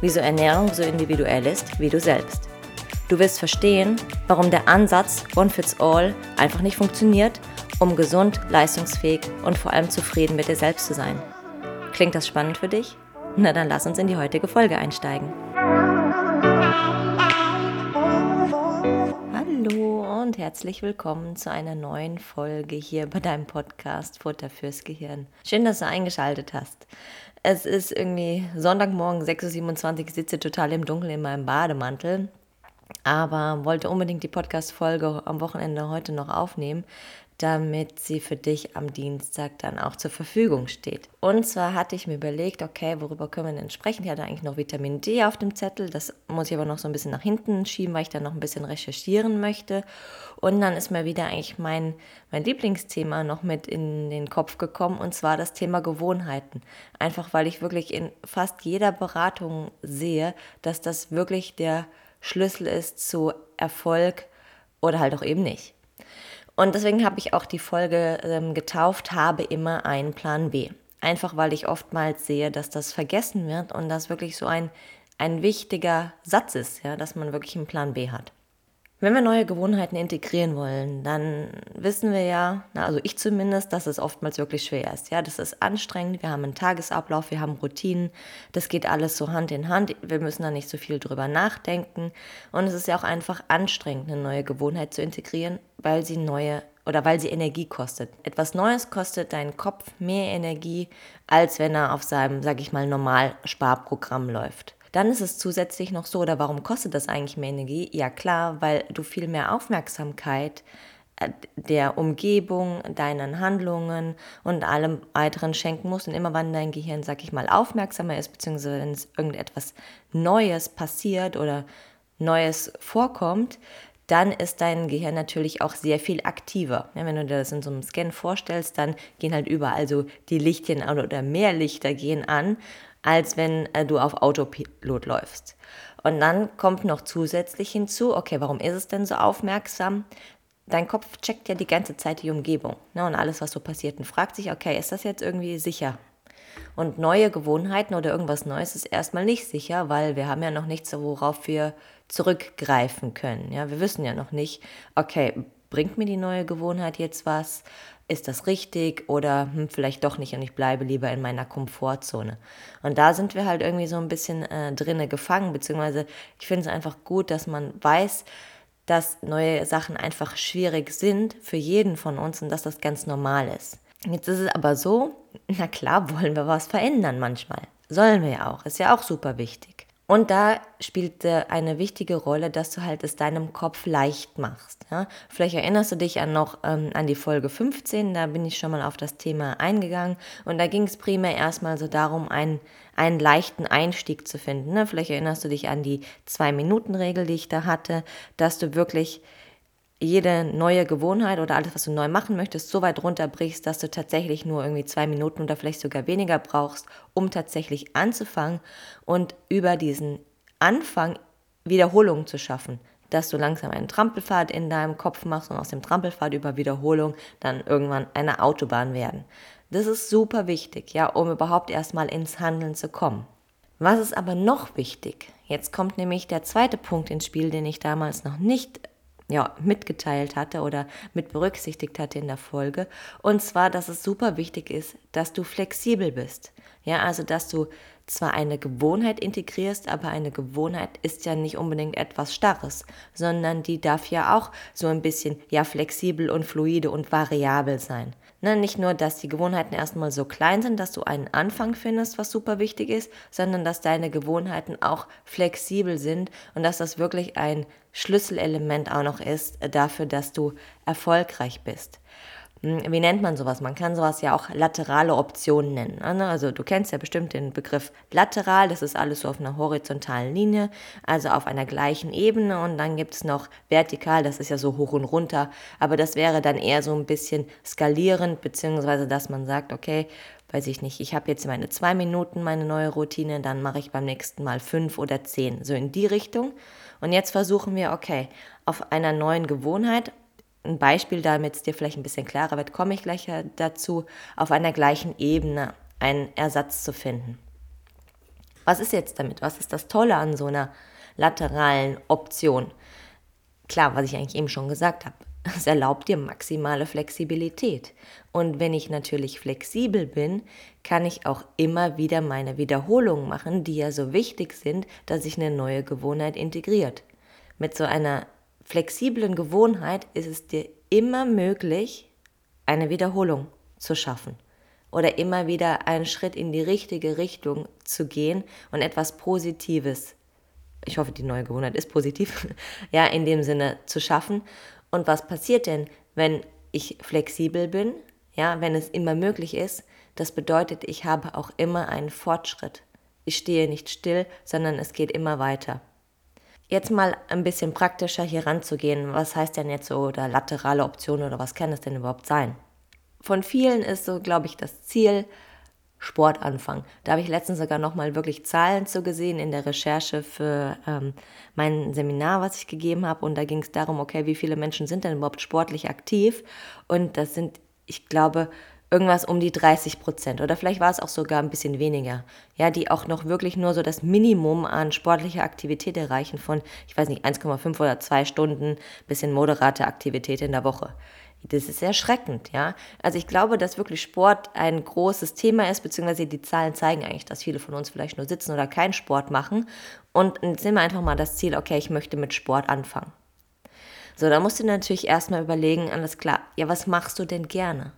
wieso Ernährung so individuell ist wie du selbst. Du wirst verstehen, warum der Ansatz One Fits All einfach nicht funktioniert, um gesund, leistungsfähig und vor allem zufrieden mit dir selbst zu sein. Klingt das spannend für dich? Na dann lass uns in die heutige Folge einsteigen. und herzlich willkommen zu einer neuen Folge hier bei deinem Podcast Futter fürs Gehirn. Schön, dass du eingeschaltet hast. Es ist irgendwie Sonntagmorgen 6.27 Uhr, sitze total im Dunkeln in meinem Bademantel, aber wollte unbedingt die Podcast-Folge am Wochenende heute noch aufnehmen, damit sie für dich am Dienstag dann auch zur Verfügung steht. Und zwar hatte ich mir überlegt, okay, worüber können wir denn sprechen? Ich hatte eigentlich noch Vitamin D auf dem Zettel, das muss ich aber noch so ein bisschen nach hinten schieben, weil ich dann noch ein bisschen recherchieren möchte. Und dann ist mir wieder eigentlich mein, mein Lieblingsthema noch mit in den Kopf gekommen, und zwar das Thema Gewohnheiten. Einfach weil ich wirklich in fast jeder Beratung sehe, dass das wirklich der Schlüssel ist zu Erfolg oder halt auch eben nicht. Und deswegen habe ich auch die Folge ähm, getauft, habe immer einen Plan B. Einfach weil ich oftmals sehe, dass das vergessen wird und das wirklich so ein, ein wichtiger Satz ist, ja, dass man wirklich einen Plan B hat. Wenn wir neue Gewohnheiten integrieren wollen, dann wissen wir ja, also ich zumindest, dass es oftmals wirklich schwer ist. Ja, das ist anstrengend. Wir haben einen Tagesablauf, wir haben Routinen. Das geht alles so Hand in Hand. Wir müssen da nicht so viel drüber nachdenken. Und es ist ja auch einfach anstrengend, eine neue Gewohnheit zu integrieren, weil sie neue oder weil sie Energie kostet. Etwas Neues kostet deinen Kopf mehr Energie, als wenn er auf seinem, sag ich mal, Normal-Sparprogramm läuft. Dann ist es zusätzlich noch so, oder warum kostet das eigentlich mehr Energie? Ja klar, weil du viel mehr Aufmerksamkeit äh, der Umgebung, deinen Handlungen und allem weiteren schenken musst. Und immer wenn dein Gehirn, sag ich mal, aufmerksamer ist, beziehungsweise wenn es irgendetwas Neues passiert oder Neues vorkommt, dann ist dein Gehirn natürlich auch sehr viel aktiver. Ja, wenn du dir das in so einem Scan vorstellst, dann gehen halt überall so die Lichtchen oder mehr Lichter gehen an als wenn äh, du auf Autopilot läufst. Und dann kommt noch zusätzlich hinzu, okay, warum ist es denn so aufmerksam? Dein Kopf checkt ja die ganze Zeit die Umgebung ne, und alles, was so passiert und fragt sich, okay, ist das jetzt irgendwie sicher? Und neue Gewohnheiten oder irgendwas Neues ist erstmal nicht sicher, weil wir haben ja noch nichts, worauf wir zurückgreifen können. Ja, wir wissen ja noch nicht, okay, bringt mir die neue Gewohnheit jetzt was? ist das richtig oder hm, vielleicht doch nicht und ich bleibe lieber in meiner Komfortzone. Und da sind wir halt irgendwie so ein bisschen äh, drinne gefangen, beziehungsweise ich finde es einfach gut, dass man weiß, dass neue Sachen einfach schwierig sind für jeden von uns und dass das ganz normal ist. Jetzt ist es aber so, na klar wollen wir was verändern manchmal. Sollen wir ja auch, ist ja auch super wichtig. Und da spielt eine wichtige Rolle, dass du halt es deinem Kopf leicht machst. Ja? Vielleicht erinnerst du dich an noch ähm, an die Folge 15, da bin ich schon mal auf das Thema eingegangen und da ging es primär erstmal so darum, einen, einen leichten Einstieg zu finden. Ne? Vielleicht erinnerst du dich an die Zwei-Minuten-Regel, die ich da hatte, dass du wirklich jede neue Gewohnheit oder alles, was du neu machen möchtest, so weit runterbrichst, dass du tatsächlich nur irgendwie zwei Minuten oder vielleicht sogar weniger brauchst, um tatsächlich anzufangen und über diesen Anfang Wiederholungen zu schaffen. Dass du langsam einen Trampelpfad in deinem Kopf machst und aus dem Trampelpfad über Wiederholung dann irgendwann eine Autobahn werden. Das ist super wichtig, ja, um überhaupt erstmal ins Handeln zu kommen. Was ist aber noch wichtig? Jetzt kommt nämlich der zweite Punkt ins Spiel, den ich damals noch nicht ja, mitgeteilt hatte oder mit berücksichtigt hatte in der Folge. Und zwar, dass es super wichtig ist, dass du flexibel bist. Ja, also, dass du zwar eine Gewohnheit integrierst, aber eine Gewohnheit ist ja nicht unbedingt etwas Starres, sondern die darf ja auch so ein bisschen, ja, flexibel und fluide und variabel sein. Ne, nicht nur, dass die Gewohnheiten erstmal so klein sind, dass du einen Anfang findest, was super wichtig ist, sondern dass deine Gewohnheiten auch flexibel sind und dass das wirklich ein Schlüsselelement auch noch ist dafür, dass du erfolgreich bist. Hm, wie nennt man sowas? Man kann sowas ja auch laterale Optionen nennen. Ne? Also du kennst ja bestimmt den Begriff lateral, das ist alles so auf einer horizontalen Linie, also auf einer gleichen Ebene und dann gibt es noch vertikal, das ist ja so hoch und runter, aber das wäre dann eher so ein bisschen skalierend, beziehungsweise dass man sagt, okay, weiß ich nicht, ich habe jetzt meine zwei Minuten, meine neue Routine, dann mache ich beim nächsten Mal fünf oder zehn, so in die Richtung. Und jetzt versuchen wir, okay, auf einer neuen Gewohnheit, ein Beispiel, damit es dir vielleicht ein bisschen klarer wird, komme ich gleich dazu, auf einer gleichen Ebene einen Ersatz zu finden. Was ist jetzt damit? Was ist das Tolle an so einer lateralen Option? Klar, was ich eigentlich eben schon gesagt habe. Es erlaubt dir maximale Flexibilität. Und wenn ich natürlich flexibel bin, kann ich auch immer wieder meine Wiederholungen machen, die ja so wichtig sind, dass sich eine neue Gewohnheit integriert. Mit so einer flexiblen Gewohnheit ist es dir immer möglich, eine Wiederholung zu schaffen oder immer wieder einen Schritt in die richtige Richtung zu gehen und etwas Positives, ich hoffe, die neue Gewohnheit ist positiv, ja, in dem Sinne zu schaffen und was passiert denn, wenn ich flexibel bin? Ja, wenn es immer möglich ist, das bedeutet, ich habe auch immer einen Fortschritt. Ich stehe nicht still, sondern es geht immer weiter. Jetzt mal ein bisschen praktischer hier ranzugehen. Was heißt denn jetzt so oder laterale Option oder was kann es denn überhaupt sein? Von vielen ist so, glaube ich, das Ziel, Sport anfangen. Da habe ich letztens sogar nochmal wirklich Zahlen zu gesehen in der Recherche für ähm, mein Seminar, was ich gegeben habe. Und da ging es darum, okay, wie viele Menschen sind denn überhaupt sportlich aktiv? Und das sind, ich glaube, irgendwas um die 30 Prozent oder vielleicht war es auch sogar ein bisschen weniger, ja, die auch noch wirklich nur so das Minimum an sportlicher Aktivität erreichen von, ich weiß nicht, 1,5 oder 2 Stunden bisschen moderate Aktivität in der Woche. Das ist erschreckend, ja. Also ich glaube, dass wirklich Sport ein großes Thema ist, beziehungsweise die Zahlen zeigen eigentlich, dass viele von uns vielleicht nur sitzen oder keinen Sport machen. Und jetzt nehmen wir einfach mal das Ziel, okay, ich möchte mit Sport anfangen. So, da musst du natürlich erstmal überlegen, alles klar, ja, was machst du denn gerne?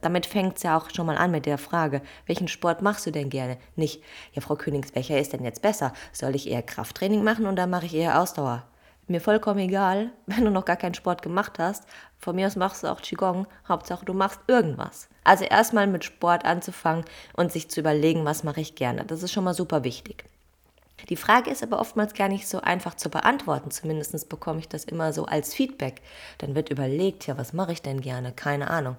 Damit fängt es ja auch schon mal an mit der Frage, welchen Sport machst du denn gerne? Nicht, ja, Frau Königs, welcher ist denn jetzt besser? Soll ich eher Krafttraining machen oder mache ich eher Ausdauer? Mir vollkommen egal, wenn du noch gar keinen Sport gemacht hast. Von mir aus machst du auch Qigong. Hauptsache, du machst irgendwas. Also erstmal mit Sport anzufangen und sich zu überlegen, was mache ich gerne. Das ist schon mal super wichtig. Die Frage ist aber oftmals gar nicht so einfach zu beantworten. Zumindest bekomme ich das immer so als Feedback. Dann wird überlegt, ja, was mache ich denn gerne? Keine Ahnung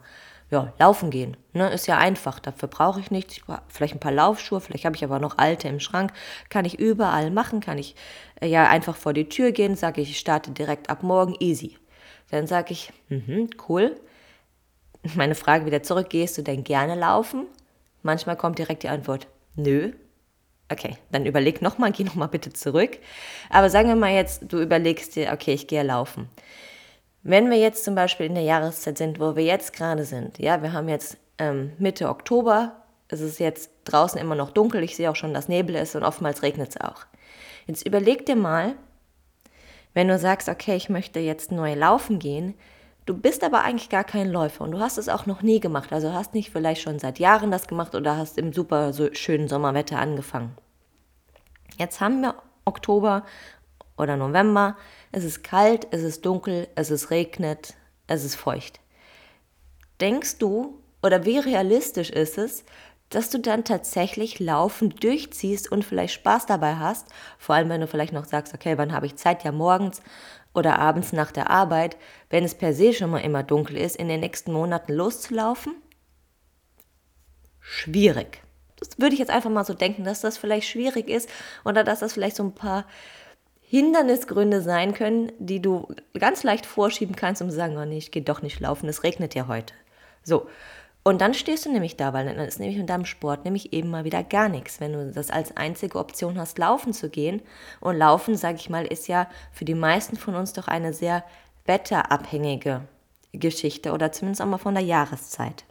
ja, laufen gehen. Ne, ist ja einfach. Dafür brauche ich nichts. Vielleicht ein paar Laufschuhe, vielleicht habe ich aber noch alte im Schrank. Kann ich überall machen, kann ich äh, ja einfach vor die Tür gehen, sage ich, ich starte direkt ab morgen, easy. Dann sage ich, mhm, cool. Meine Frage wieder zurück, gehst du denn gerne laufen? Manchmal kommt direkt die Antwort, nö. Okay, dann überleg nochmal, geh nochmal bitte zurück. Aber sagen wir mal jetzt, du überlegst dir, okay, ich gehe laufen. Wenn wir jetzt zum Beispiel in der Jahreszeit sind, wo wir jetzt gerade sind, ja, wir haben jetzt ähm, Mitte Oktober, es ist jetzt draußen immer noch dunkel, ich sehe auch schon, dass Nebel ist und oftmals regnet es auch. Jetzt überleg dir mal, wenn du sagst, okay, ich möchte jetzt neu laufen gehen, du bist aber eigentlich gar kein Läufer und du hast es auch noch nie gemacht, also hast nicht vielleicht schon seit Jahren das gemacht oder hast im super so schönen Sommerwetter angefangen. Jetzt haben wir Oktober oder November, es ist kalt, es ist dunkel, es ist regnet, es ist feucht. Denkst du oder wie realistisch ist es, dass du dann tatsächlich laufend durchziehst und vielleicht Spaß dabei hast, vor allem wenn du vielleicht noch sagst, okay, wann habe ich Zeit, ja morgens oder abends nach der Arbeit, wenn es per se schon mal immer dunkel ist, in den nächsten Monaten loszulaufen? Schwierig. Das würde ich jetzt einfach mal so denken, dass das vielleicht schwierig ist oder dass das vielleicht so ein paar Hindernisgründe sein können, die du ganz leicht vorschieben kannst, um zu sagen, oh nee, ich gehe doch nicht laufen, es regnet ja heute. So. Und dann stehst du nämlich da, weil dann ist nämlich in deinem Sport nämlich eben mal wieder gar nichts, wenn du das als einzige Option hast, laufen zu gehen. Und laufen, sage ich mal, ist ja für die meisten von uns doch eine sehr wetterabhängige Geschichte oder zumindest auch mal von der Jahreszeit.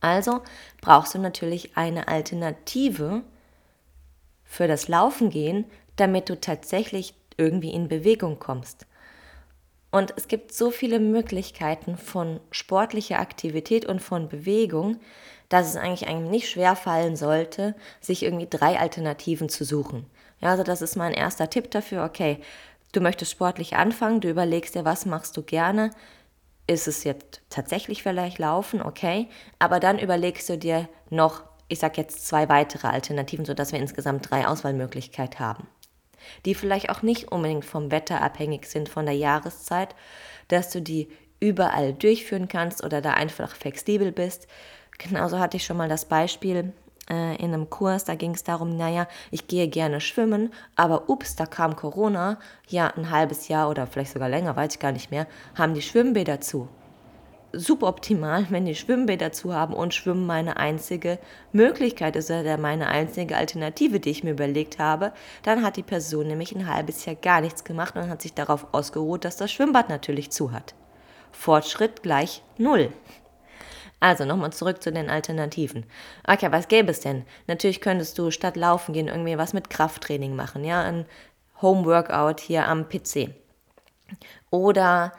Also brauchst du natürlich eine Alternative für das Laufen gehen, damit du tatsächlich irgendwie in Bewegung kommst. Und es gibt so viele Möglichkeiten von sportlicher Aktivität und von Bewegung, dass es eigentlich eigentlich nicht schwer fallen sollte, sich irgendwie drei Alternativen zu suchen. Ja, also das ist mein erster Tipp dafür. Okay, du möchtest sportlich anfangen, du überlegst dir, was machst du gerne. ist es jetzt tatsächlich vielleicht Laufen, okay, aber dann überlegst du dir noch, ich sag jetzt zwei weitere Alternativen, sodass wir insgesamt drei Auswahlmöglichkeiten haben, die vielleicht auch nicht unbedingt vom Wetter abhängig sind, von der Jahreszeit, dass du die überall durchführen kannst oder da einfach flexibel bist. Genauso hatte ich schon mal das Beispiel, äh, in einem Kurs, da ging es darum, naja, ich gehe gerne schwimmen, aber ups, da kam Corona, ja, ein halbes Jahr oder vielleicht sogar länger, weiß ich gar nicht mehr, haben die Schwimmbäder zu. Super optimal, wenn die Schwimmbäder zu haben und Schwimmen meine einzige Möglichkeit ist oder meine einzige Alternative, die ich mir überlegt habe, dann hat die Person nämlich ein halbes Jahr gar nichts gemacht und hat sich darauf ausgeruht, dass das Schwimmbad natürlich zu hat. Fortschritt gleich Null. Also nochmal zurück zu den Alternativen. Okay, was gäbe es denn? Natürlich könntest du statt Laufen gehen irgendwie was mit Krafttraining machen, ja, ein Home-Workout hier am PC. Oder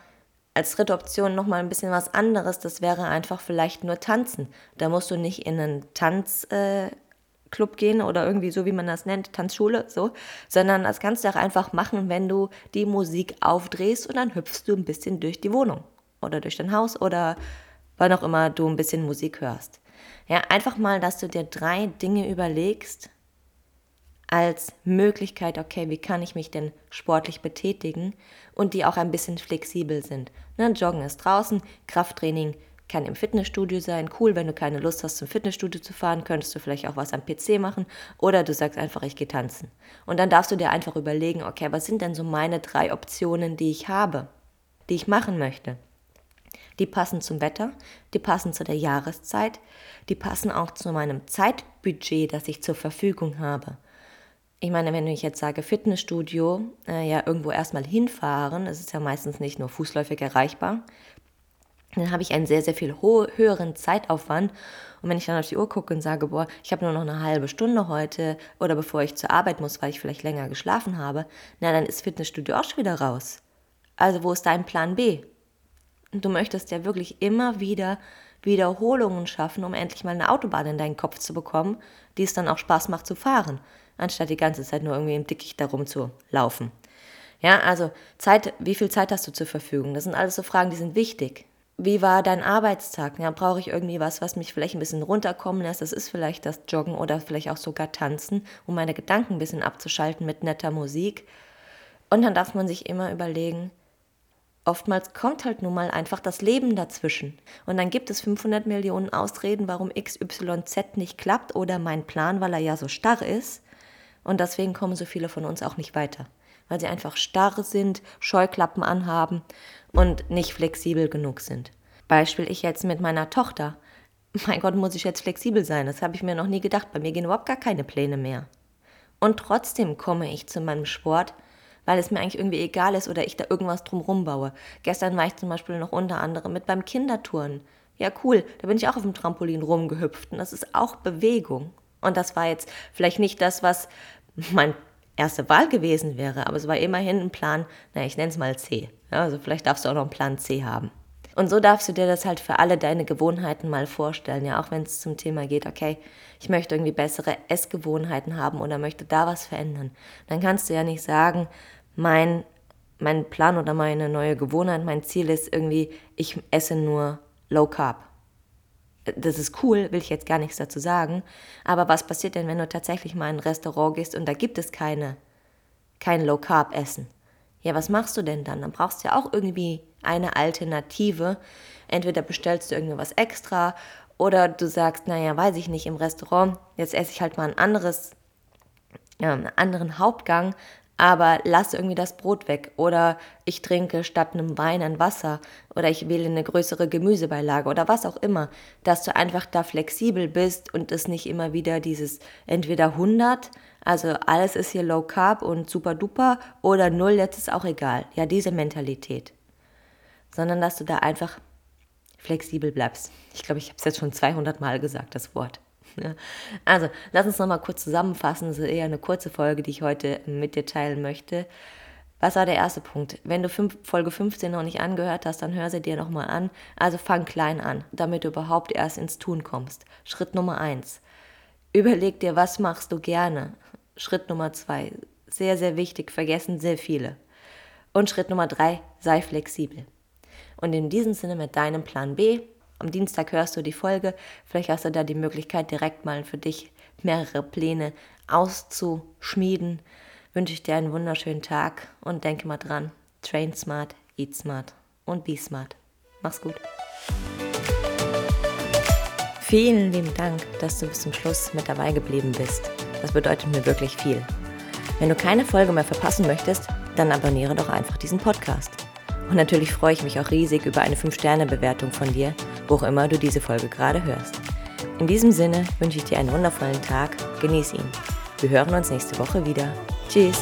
als dritte Option nochmal ein bisschen was anderes, das wäre einfach vielleicht nur tanzen. Da musst du nicht in einen Tanzclub äh, gehen oder irgendwie so, wie man das nennt, Tanzschule, so, sondern das kannst du auch einfach machen, wenn du die Musik aufdrehst und dann hüpfst du ein bisschen durch die Wohnung oder durch dein Haus oder wann auch immer du ein bisschen Musik hörst. Ja, einfach mal, dass du dir drei Dinge überlegst als Möglichkeit, okay, wie kann ich mich denn sportlich betätigen und die auch ein bisschen flexibel sind. Ne, Joggen ist draußen, Krafttraining kann im Fitnessstudio sein. Cool, wenn du keine Lust hast, zum Fitnessstudio zu fahren, könntest du vielleicht auch was am PC machen oder du sagst einfach, ich gehe tanzen. Und dann darfst du dir einfach überlegen, okay, was sind denn so meine drei Optionen, die ich habe, die ich machen möchte. Die passen zum Wetter, die passen zu der Jahreszeit, die passen auch zu meinem Zeitbudget, das ich zur Verfügung habe. Ich meine, wenn ich jetzt sage Fitnessstudio, äh, ja irgendwo erstmal hinfahren, das ist ja meistens nicht nur fußläufig erreichbar, dann habe ich einen sehr, sehr viel höheren Zeitaufwand. Und wenn ich dann auf die Uhr gucke und sage, boah, ich habe nur noch eine halbe Stunde heute oder bevor ich zur Arbeit muss, weil ich vielleicht länger geschlafen habe, na, dann ist Fitnessstudio auch schon wieder raus. Also wo ist dein Plan B? Du möchtest ja wirklich immer wieder Wiederholungen schaffen, um endlich mal eine Autobahn in deinen Kopf zu bekommen, die es dann auch Spaß macht zu fahren, anstatt die ganze Zeit nur irgendwie im Dickicht darum zu laufen. Ja, also Zeit, wie viel Zeit hast du zur Verfügung? Das sind alles so Fragen, die sind wichtig. Wie war dein Arbeitstag? Ja, brauche ich irgendwie was, was mich vielleicht ein bisschen runterkommen lässt? Das ist vielleicht das Joggen oder vielleicht auch sogar Tanzen, um meine Gedanken ein bisschen abzuschalten mit netter Musik. Und dann darf man sich immer überlegen, Oftmals kommt halt nun mal einfach das Leben dazwischen. Und dann gibt es 500 Millionen Ausreden, warum XYZ nicht klappt oder mein Plan, weil er ja so starr ist. Und deswegen kommen so viele von uns auch nicht weiter. Weil sie einfach starr sind, Scheuklappen anhaben und nicht flexibel genug sind. Beispiel ich jetzt mit meiner Tochter. Mein Gott, muss ich jetzt flexibel sein? Das habe ich mir noch nie gedacht. Bei mir gehen überhaupt gar keine Pläne mehr. Und trotzdem komme ich zu meinem Sport weil es mir eigentlich irgendwie egal ist oder ich da irgendwas drumrum baue. Gestern war ich zum Beispiel noch unter anderem mit beim Kindertouren. Ja, cool, da bin ich auch auf dem Trampolin rumgehüpft und das ist auch Bewegung. Und das war jetzt vielleicht nicht das, was mein erste Wahl gewesen wäre, aber es war immerhin ein Plan, na, ich nenne es mal C. Ja, also vielleicht darfst du auch noch einen Plan C haben. Und so darfst du dir das halt für alle deine Gewohnheiten mal vorstellen, ja, auch wenn es zum Thema geht, okay, ich möchte irgendwie bessere Essgewohnheiten haben oder möchte da was verändern. Dann kannst du ja nicht sagen, mein, mein Plan oder meine neue Gewohnheit, mein Ziel ist irgendwie, ich esse nur Low Carb. Das ist cool, will ich jetzt gar nichts dazu sagen. Aber was passiert denn, wenn du tatsächlich mal in ein Restaurant gehst und da gibt es keine, kein Low Carb Essen? Ja, was machst du denn dann? Dann brauchst du ja auch irgendwie eine Alternative. Entweder bestellst du irgendwie was extra oder du sagst, naja, weiß ich nicht, im Restaurant, jetzt esse ich halt mal ein anderes, ja, einen anderen Hauptgang, aber lass irgendwie das Brot weg oder ich trinke statt einem Wein ein Wasser oder ich wähle eine größere Gemüsebeilage oder was auch immer, dass du einfach da flexibel bist und es nicht immer wieder dieses entweder 100, also alles ist hier low carb und super duper oder null, jetzt ist auch egal. Ja, diese Mentalität. Sondern dass du da einfach flexibel bleibst. Ich glaube, ich habe es jetzt schon 200 Mal gesagt, das Wort. Also, lass uns nochmal kurz zusammenfassen. Das ist eher eine kurze Folge, die ich heute mit dir teilen möchte. Was war der erste Punkt? Wenn du fünf, Folge 15 noch nicht angehört hast, dann hör sie dir nochmal an. Also fang klein an, damit du überhaupt erst ins Tun kommst. Schritt Nummer eins. Überleg dir, was machst du gerne. Schritt Nummer zwei. Sehr, sehr wichtig, vergessen sehr viele. Und Schritt Nummer drei, sei flexibel. Und in diesem Sinne mit deinem Plan B. Am Dienstag hörst du die Folge. Vielleicht hast du da die Möglichkeit, direkt mal für dich mehrere Pläne auszuschmieden. Wünsche ich dir einen wunderschönen Tag und denke mal dran. Train smart, eat smart und be smart. Mach's gut. Vielen lieben Dank, dass du bis zum Schluss mit dabei geblieben bist. Das bedeutet mir wirklich viel. Wenn du keine Folge mehr verpassen möchtest, dann abonniere doch einfach diesen Podcast. Und natürlich freue ich mich auch riesig über eine 5-Sterne-Bewertung von dir, wo auch immer du diese Folge gerade hörst. In diesem Sinne wünsche ich dir einen wundervollen Tag, genieß ihn. Wir hören uns nächste Woche wieder. Tschüss!